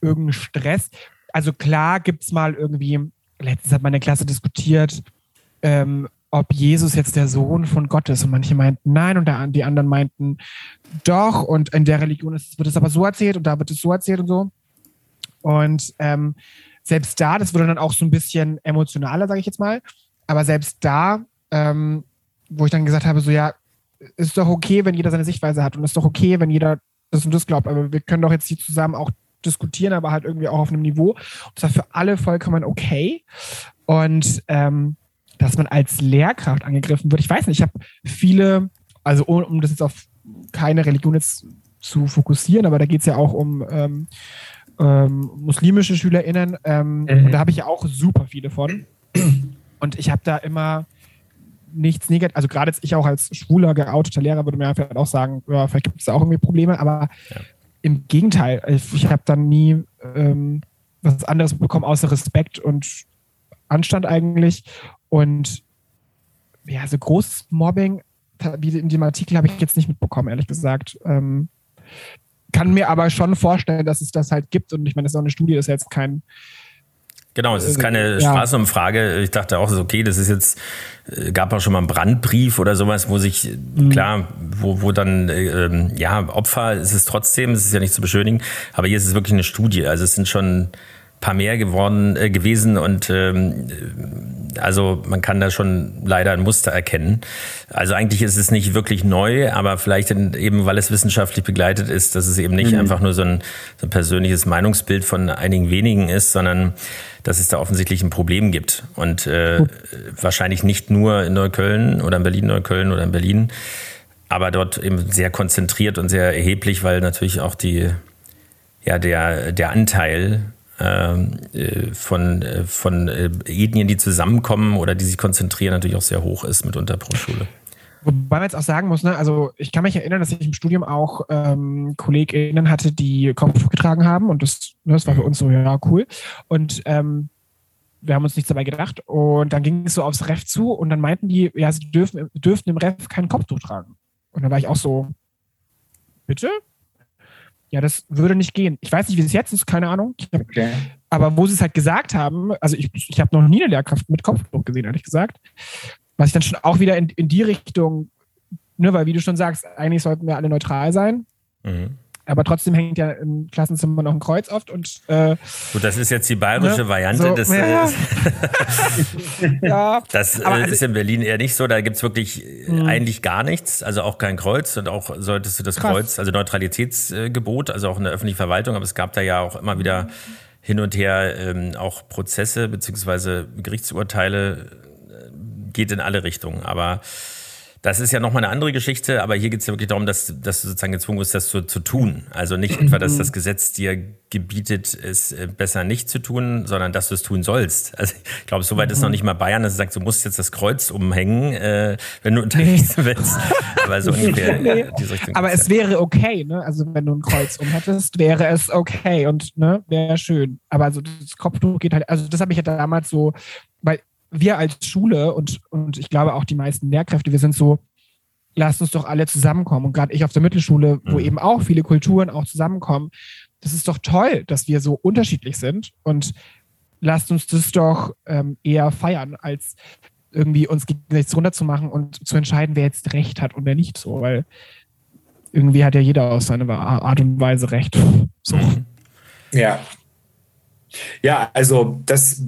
irgendeinen Stress. Also klar gibt es mal irgendwie, letztens hat meine Klasse diskutiert, ähm, ob Jesus jetzt der Sohn von Gott ist. Und manche meinten nein und die anderen meinten doch. Und in der Religion ist, wird es aber so erzählt und da wird es so erzählt und so. Und ähm, selbst da, das wurde dann auch so ein bisschen emotionaler, sage ich jetzt mal. Aber selbst da ähm, wo ich dann gesagt habe, so ja, ist doch okay, wenn jeder seine Sichtweise hat und ist doch okay, wenn jeder das und das glaubt, aber wir können doch jetzt hier zusammen auch diskutieren, aber halt irgendwie auch auf einem Niveau. Und das war für alle vollkommen okay. Und ähm, dass man als Lehrkraft angegriffen wird, ich weiß nicht, ich habe viele, also um, um, das jetzt auf keine Religion jetzt zu fokussieren, aber da geht es ja auch um ähm, ähm, muslimische SchülerInnen. Ähm, mhm. Und da habe ich ja auch super viele von. Und ich habe da immer nichts negativ, also gerade jetzt ich auch als schwuler, geouteter Lehrer würde mir vielleicht auch sagen, ja, vielleicht gibt es da auch irgendwie Probleme, aber ja. im Gegenteil, ich, ich habe dann nie ähm, was anderes bekommen, außer Respekt und Anstand eigentlich. Und ja, so großes Mobbing, wie in dem Artikel, habe ich jetzt nicht mitbekommen, ehrlich gesagt. Ähm, kann mir aber schon vorstellen, dass es das halt gibt. Und ich meine, das ist auch eine Studie, das ist jetzt kein Genau, es ist keine ja. Straßenumfrage. Ich dachte auch, okay, das ist jetzt, äh, gab auch schon mal einen Brandbrief oder sowas, wo sich, mhm. klar, wo, wo dann, äh, ja, Opfer ist es trotzdem, es ist ja nicht zu beschönigen, aber hier ist es wirklich eine Studie. Also es sind schon paar mehr geworden äh, gewesen und ähm, also man kann da schon leider ein Muster erkennen. Also eigentlich ist es nicht wirklich neu, aber vielleicht eben, weil es wissenschaftlich begleitet ist, dass es eben nicht mhm. einfach nur so ein, so ein persönliches Meinungsbild von einigen wenigen ist, sondern dass es da offensichtlich ein Problem gibt. Und äh, wahrscheinlich nicht nur in Neukölln oder in Berlin-Neukölln oder in Berlin, aber dort eben sehr konzentriert und sehr erheblich, weil natürlich auch die, ja, der, der Anteil von, äh, von äh, Ethnien, die zusammenkommen oder die sich konzentrieren, natürlich auch sehr hoch ist mitunter pro Schule. Wobei man jetzt auch sagen muss, ne, also ich kann mich erinnern, dass ich im Studium auch ähm, KollegInnen hatte, die Kopftuch getragen haben und das, ne, das war für uns so, ja, cool. Und ähm, wir haben uns nichts dabei gedacht und dann ging es so aufs Ref zu und dann meinten die, ja, sie dürfen, dürften im Ref kein Kopftuch tragen. Und dann war ich auch so, bitte? Ja, das würde nicht gehen. Ich weiß nicht, wie es jetzt ist, keine Ahnung. Hab, okay. Aber wo sie es halt gesagt haben, also ich, ich habe noch nie eine Lehrkraft mit Kopfdruck gesehen, ehrlich gesagt. Was ich dann schon auch wieder in, in die Richtung, ne, weil wie du schon sagst, eigentlich sollten wir alle neutral sein. Mhm. Aber trotzdem hängt ja im Klassenzimmer noch ein Kreuz oft und äh, Gut, das ist jetzt die bayerische ne? Variante so, des ja. <laughs> <laughs> ja. Das äh, also, ist in Berlin eher nicht so. Da gibt's wirklich mh. eigentlich gar nichts, also auch kein Kreuz und auch solltest du das krass. Kreuz, also Neutralitätsgebot, also auch in der öffentlichen Verwaltung, aber es gab da ja auch immer wieder hin und her ähm, auch Prozesse beziehungsweise Gerichtsurteile äh, geht in alle Richtungen. Aber das ist ja nochmal eine andere Geschichte, aber hier geht es ja wirklich darum, dass, dass du sozusagen gezwungen bist, das zu, zu tun. Also nicht etwa, dass das Gesetz dir gebietet, es äh, besser nicht zu tun, sondern dass du es tun sollst. Also ich glaube, soweit ist noch nicht mal Bayern, dass es sagt, du musst jetzt das Kreuz umhängen, äh, wenn du unterwegs willst. Aber so ungefähr nee. diese Richtung. Aber es wäre okay, ne? Also wenn du ein Kreuz umhättest, wäre es okay und ne, wäre schön. Aber also das Kopftuch geht halt, also das habe ich ja damals so, wir als Schule und, und ich glaube auch die meisten Lehrkräfte, wir sind so, lasst uns doch alle zusammenkommen. Und gerade ich auf der Mittelschule, wo mhm. eben auch viele Kulturen auch zusammenkommen, das ist doch toll, dass wir so unterschiedlich sind und lasst uns das doch ähm, eher feiern, als irgendwie uns gegenseitig runterzumachen und zu entscheiden, wer jetzt Recht hat und wer nicht so, weil irgendwie hat ja jeder auf seine Art und Weise Recht. So. Ja, ja, also das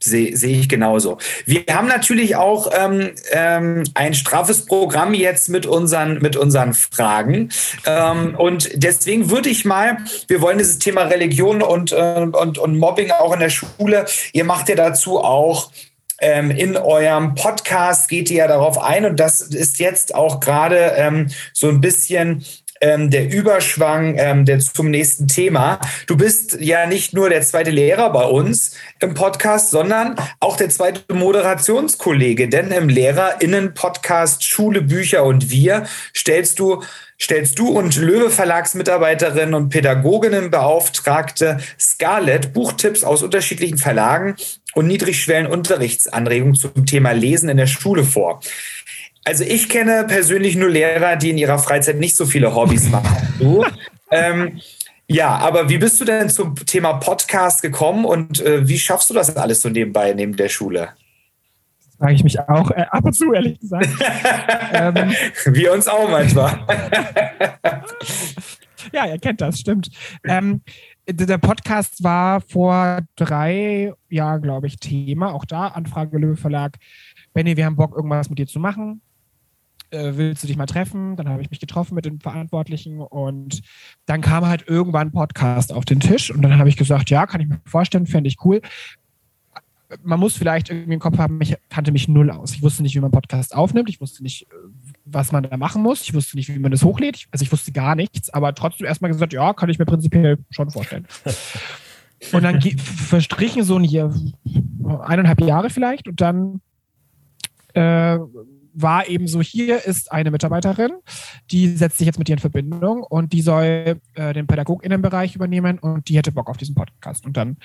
sehe seh ich genauso. Wir haben natürlich auch ähm, ähm, ein straffes Programm jetzt mit unseren, mit unseren Fragen. Ähm, und deswegen würde ich mal, wir wollen dieses Thema Religion und, äh, und, und Mobbing auch in der Schule, ihr macht ja dazu auch ähm, in eurem Podcast geht ihr ja darauf ein und das ist jetzt auch gerade ähm, so ein bisschen ähm, der Überschwang ähm, der, zum nächsten Thema. Du bist ja nicht nur der zweite Lehrer bei uns im Podcast, sondern auch der zweite Moderationskollege. Denn im LehrerInnen-Podcast Schule, Bücher und Wir stellst du stellst du und Löwe Verlagsmitarbeiterin und Pädagoginnenbeauftragte Scarlett Buchtipps aus unterschiedlichen Verlagen und niedrigschwellen Unterrichtsanregungen zum Thema Lesen in der Schule vor. Also ich kenne persönlich nur Lehrer, die in ihrer Freizeit nicht so viele Hobbys machen. <laughs> Du. ähm, ja, aber wie bist du denn zum Thema Podcast gekommen und äh, wie schaffst du das alles so nebenbei, neben der Schule? Das frage ich mich auch äh, ab und zu, ehrlich gesagt. <laughs> ähm, Wir uns auch manchmal. <laughs> ja, ihr kennt das, stimmt. Ähm, der Podcast war vor drei Jahren, glaube ich, Thema. Auch da Anfrage Löwe Verlag. Benny, wir haben Bock, irgendwas mit dir zu machen äh, willst du dich mal treffen? Dann habe ich mich getroffen mit den Verantwortlichen und dann kam halt irgendwann ein Podcast auf den Tisch und dann habe ich gesagt, ja, kann ich mir vorstellen, fände ich cool. Man muss vielleicht irgendwie im Kopf haben, ich kannte mich null aus. Ich wusste nicht, wie man Podcast aufnimmt. Ich wusste nicht, äh, was man da machen muss. Ich wusste nicht, wie man das hochlädt. Also ich wusste gar nichts, aber trotzdem erstmal gesagt, ja, kann ich mir prinzipiell schon vorstellen. <laughs> Und dann verstrichen so ein Jahr, eineinhalb Jahre vielleicht und dann äh, war eben so, hier ist eine Mitarbeiterin, die setzt sich jetzt mit dir in Verbindung und die soll äh, den PädagogInnenbereich übernehmen und die hätte Bock auf diesen Podcast. Und dann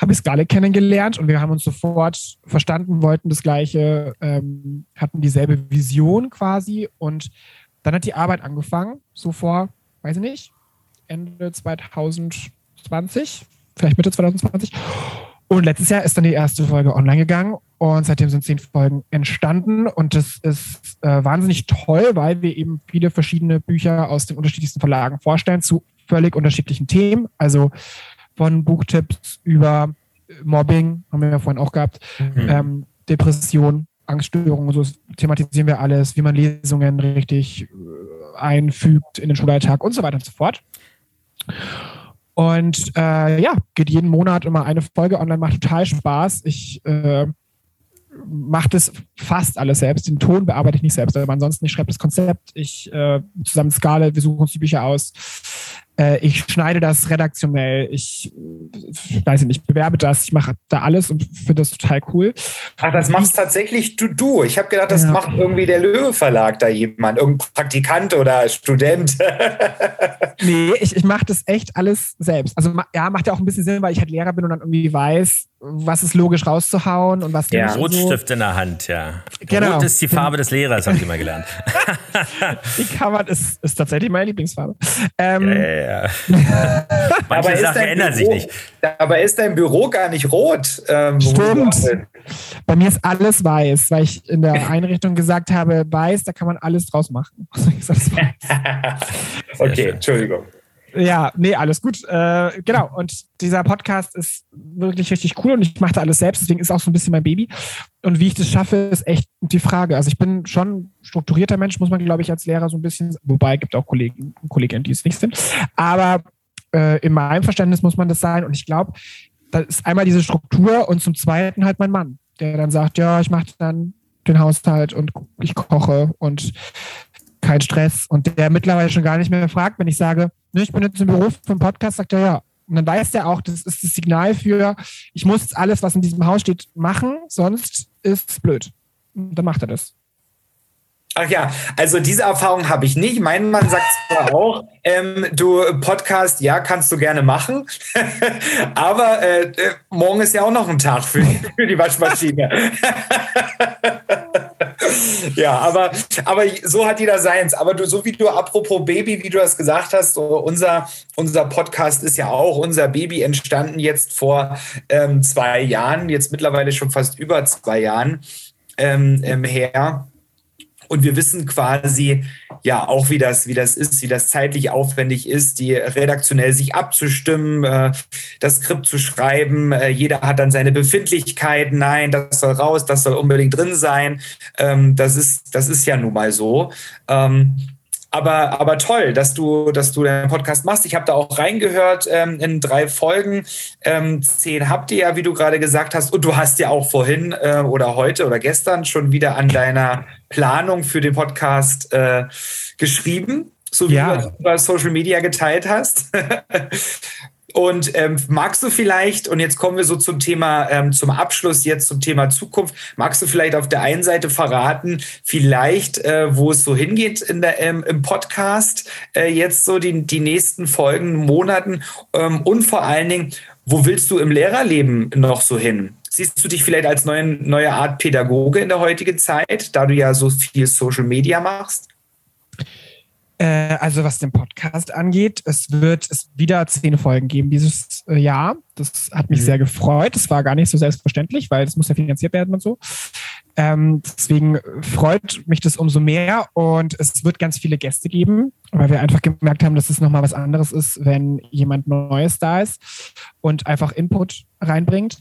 habe ich Scarlett kennengelernt und wir haben uns sofort verstanden, wollten das Gleiche, ähm, hatten dieselbe Vision quasi und dann hat die Arbeit angefangen, so vor, weiß ich nicht, Ende 2020, vielleicht Mitte 2020. Und letztes Jahr ist dann die erste Folge online gegangen und seitdem sind zehn Folgen entstanden und das ist äh, wahnsinnig toll, weil wir eben viele verschiedene Bücher aus den unterschiedlichsten Verlagen vorstellen zu völlig unterschiedlichen Themen. Also von Buchtipps über Mobbing, haben wir ja vorhin auch gehabt, mhm. ähm, Depression, Angststörungen, so thematisieren wir alles, wie man Lesungen richtig äh, einfügt in den Schulalltag und so weiter und so fort. Und äh, ja, geht jeden Monat immer eine Folge online, macht total Spaß. Ich äh, mache das fast alles selbst. Den Ton bearbeite ich nicht selbst, aber ansonsten, ich schreibe das Konzept, ich äh, zusammen Skala, wir suchen uns die Bücher aus. Äh, ich schneide das redaktionell, ich weiß nicht, bewerbe das, ich mache da alles und finde das total cool. Ach, das machst tatsächlich du, du. Ich habe gedacht, das ja. macht irgendwie der Löwe Verlag da jemand, irgendein Praktikant oder Student. nee, ich, ich mache das echt alles selbst. Also ja, macht ja auch ein bisschen Sinn, weil ich halt Lehrer bin und dann irgendwie weiß, was ist logisch rauszuhauen und was ja. nicht. Rotstift so. in der Hand, ja. Genau. Rot ist die Farbe des Lehrers, habe ich mal gelernt. <laughs> die Cover ist, ist tatsächlich meine Lieblingsfarbe. Ähm, ja, ja, ja. <laughs> Manche Sachen ändern sich nicht. Aber ist dein Büro gar nicht rot? Ähm, Stimmt. Bei mir ist alles weiß, weil ich in der Einrichtung gesagt habe, weiß, da kann man alles draus machen. <laughs> okay, Entschuldigung. Ja, nee, alles gut. Äh, genau. Und dieser Podcast ist wirklich richtig cool und ich mache da alles selbst. Deswegen ist auch so ein bisschen mein Baby. Und wie ich das schaffe, ist echt die Frage. Also ich bin schon strukturierter Mensch, muss man, glaube ich, als Lehrer so ein bisschen, wobei es gibt auch Kollegen und Kolleginnen, die es nicht sind. Aber äh, in meinem Verständnis muss man das sein. Und ich glaube, da ist einmal diese Struktur und zum Zweiten halt mein Mann, der dann sagt, ja, ich mache dann den Haushalt und ich koche und kein Stress. Und der mittlerweile schon gar nicht mehr fragt, wenn ich sage, ne, ich bin jetzt im Beruf vom Podcast, sagt er ja. Und dann weiß der auch, das ist das Signal für, ich muss jetzt alles, was in diesem Haus steht, machen, sonst ist es blöd. Und dann macht er das. Ach ja, also diese Erfahrung habe ich nicht. Mein Mann sagt zwar auch, ähm, du Podcast, ja, kannst du gerne machen, <laughs> aber äh, äh, morgen ist ja auch noch ein Tag für, für die Waschmaschine. <laughs> <laughs> ja, aber, aber so hat jeder seins. Aber du, so wie du, apropos Baby, wie du das gesagt hast, so unser, unser Podcast ist ja auch unser Baby entstanden jetzt vor ähm, zwei Jahren, jetzt mittlerweile schon fast über zwei Jahren ähm, ähm, her. Und wir wissen quasi ja auch, wie das, wie das ist, wie das zeitlich aufwendig ist, die redaktionell sich abzustimmen, äh, das Skript zu schreiben. Äh, jeder hat dann seine Befindlichkeiten. Nein, das soll raus, das soll unbedingt drin sein. Ähm, das ist, das ist ja nun mal so. Ähm, aber, aber toll, dass du, dass du den Podcast machst. Ich habe da auch reingehört ähm, in drei Folgen. Ähm, zehn habt ihr ja, wie du gerade gesagt hast. Und du hast ja auch vorhin äh, oder heute oder gestern schon wieder an deiner Planung für den Podcast äh, geschrieben, so wie ja. du das über Social Media geteilt hast. <laughs> Und ähm, magst du vielleicht, und jetzt kommen wir so zum Thema, ähm, zum Abschluss jetzt zum Thema Zukunft, magst du vielleicht auf der einen Seite verraten, vielleicht, äh, wo es so hingeht in der, ähm, im Podcast, äh, jetzt so die, die nächsten Folgen, Monaten ähm, und vor allen Dingen, wo willst du im Lehrerleben noch so hin? Siehst du dich vielleicht als neue, neue Art Pädagoge in der heutigen Zeit, da du ja so viel Social Media machst? Äh, also was den Podcast angeht, es wird es wieder zehn Folgen geben dieses äh, Jahr. Das hat mich mhm. sehr gefreut. Das war gar nicht so selbstverständlich, weil das muss ja finanziert werden und so. Ähm, deswegen freut mich das umso mehr und es wird ganz viele Gäste geben, weil wir einfach gemerkt haben, dass es nochmal was anderes ist, wenn jemand Neues da ist und einfach Input reinbringt.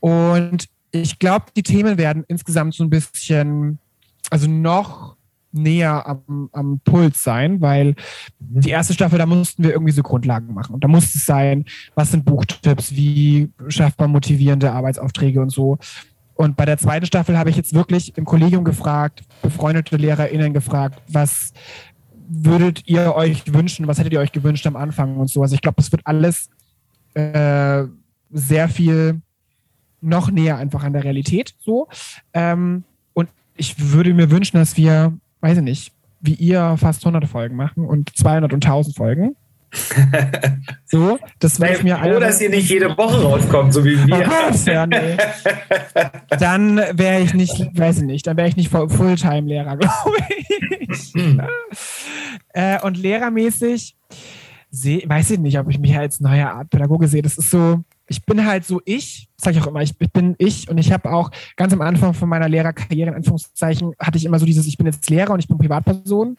Und ich glaube, die Themen werden insgesamt so ein bisschen, also noch näher am, am Puls sein, weil mhm. die erste Staffel, da mussten wir irgendwie so Grundlagen machen. Und da musste es sein, was sind Buchtipps, wie schafft man motivierende Arbeitsaufträge und so. Und bei der zweiten Staffel habe ich jetzt wirklich im Kollegium gefragt, befreundete LehrerInnen gefragt, was würdet ihr euch wünschen, was hättet ihr euch gewünscht am Anfang und so. Also ich glaube, das wird alles äh, sehr viel noch näher einfach an der Realität so. Ähm, und ich würde mir wünschen, dass wir weiß ich nicht, wie ihr fast 100 Folgen machen und 200 und 1000 Folgen. <laughs> so, das wäre mir froh, dass ihr nicht jede Woche rauskommt, so wie wir. Oh ja, nee. Dann wäre ich nicht, weiß ich nicht, dann wäre ich nicht Fulltime-Lehrer, <laughs> glaube ich. äh, und lehrermäßig seh, weiß ich nicht, ob ich mich als neue Art Pädagoge sehe. Das ist so, ich bin halt so ich, sage ich auch immer, ich, bin ich und ich habe auch ganz am Anfang von meiner Lehrerkarriere, in Anführungszeichen, hatte ich immer so dieses, ich bin jetzt Lehrer und ich bin Privatperson.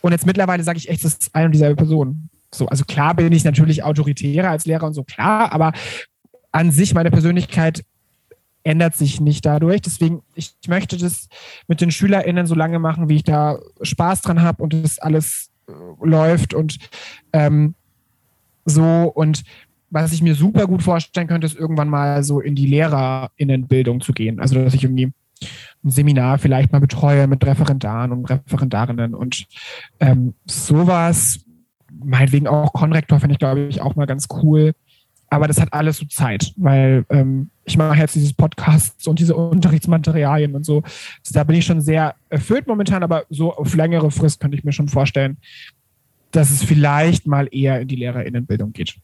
Und jetzt mittlerweile sage ich echt, das ist eine und dieselbe Person. So, also klar bin ich natürlich autoritärer als Lehrer und so, klar, aber an sich meine Persönlichkeit ändert sich nicht dadurch. Deswegen, ich, ich möchte das mit den SchülerInnen so lange machen, wie ich da Spaß dran habe und das alles äh, läuft und ähm, so. Und was ich mir super gut vorstellen könnte, ist irgendwann mal so in die LehrerInnenbildung zu gehen. Also, dass ich irgendwie ein Seminar vielleicht mal betreue mit Referendaren und Referendarinnen und ähm, sowas. Meinetwegen auch Konrektor finde ich, glaube ich, auch mal ganz cool. Aber das hat alles so Zeit, weil ähm, ich mache jetzt dieses Podcasts und diese Unterrichtsmaterialien und so. Da bin ich schon sehr erfüllt momentan, aber so auf längere Frist könnte ich mir schon vorstellen, dass es vielleicht mal eher in die Lehrerinnenbildung geht.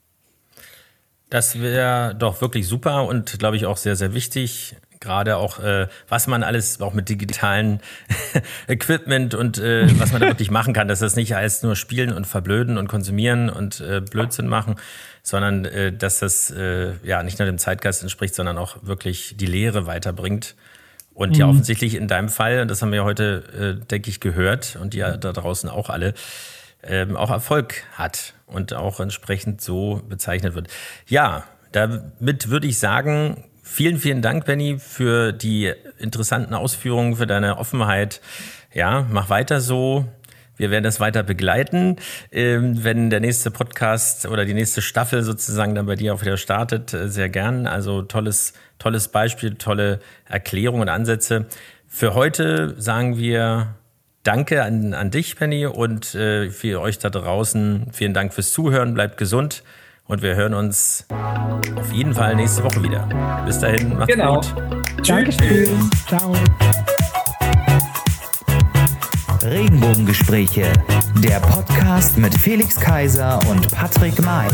Das wäre doch wirklich super und glaube ich auch sehr, sehr wichtig. Gerade auch, äh, was man alles auch mit digitalen <laughs> Equipment und äh, was man da wirklich machen kann, dass das nicht heißt nur spielen und verblöden und konsumieren und äh, Blödsinn machen, sondern äh, dass das äh, ja nicht nur dem Zeitgeist entspricht, sondern auch wirklich die Lehre weiterbringt. Und mhm. ja, offensichtlich in deinem Fall, und das haben wir heute, äh, denke ich, gehört und ja da draußen auch alle, ähm, auch Erfolg hat und auch entsprechend so bezeichnet wird. Ja, damit würde ich sagen, vielen, vielen Dank, Benny, für die interessanten Ausführungen, für deine Offenheit. Ja, mach weiter so. Wir werden das weiter begleiten. Ähm, wenn der nächste Podcast oder die nächste Staffel sozusagen dann bei dir auch wieder startet, äh, sehr gern. Also tolles, tolles Beispiel, tolle Erklärungen und Ansätze. Für heute sagen wir Danke an, an dich, Penny, und äh, für euch da draußen. Vielen Dank fürs Zuhören. Bleibt gesund und wir hören uns auf jeden Fall nächste Woche wieder. Bis dahin, macht's genau. gut. Dankeschön. Ciao. Regenbogengespräche, der Podcast mit Felix Kaiser und Patrick May.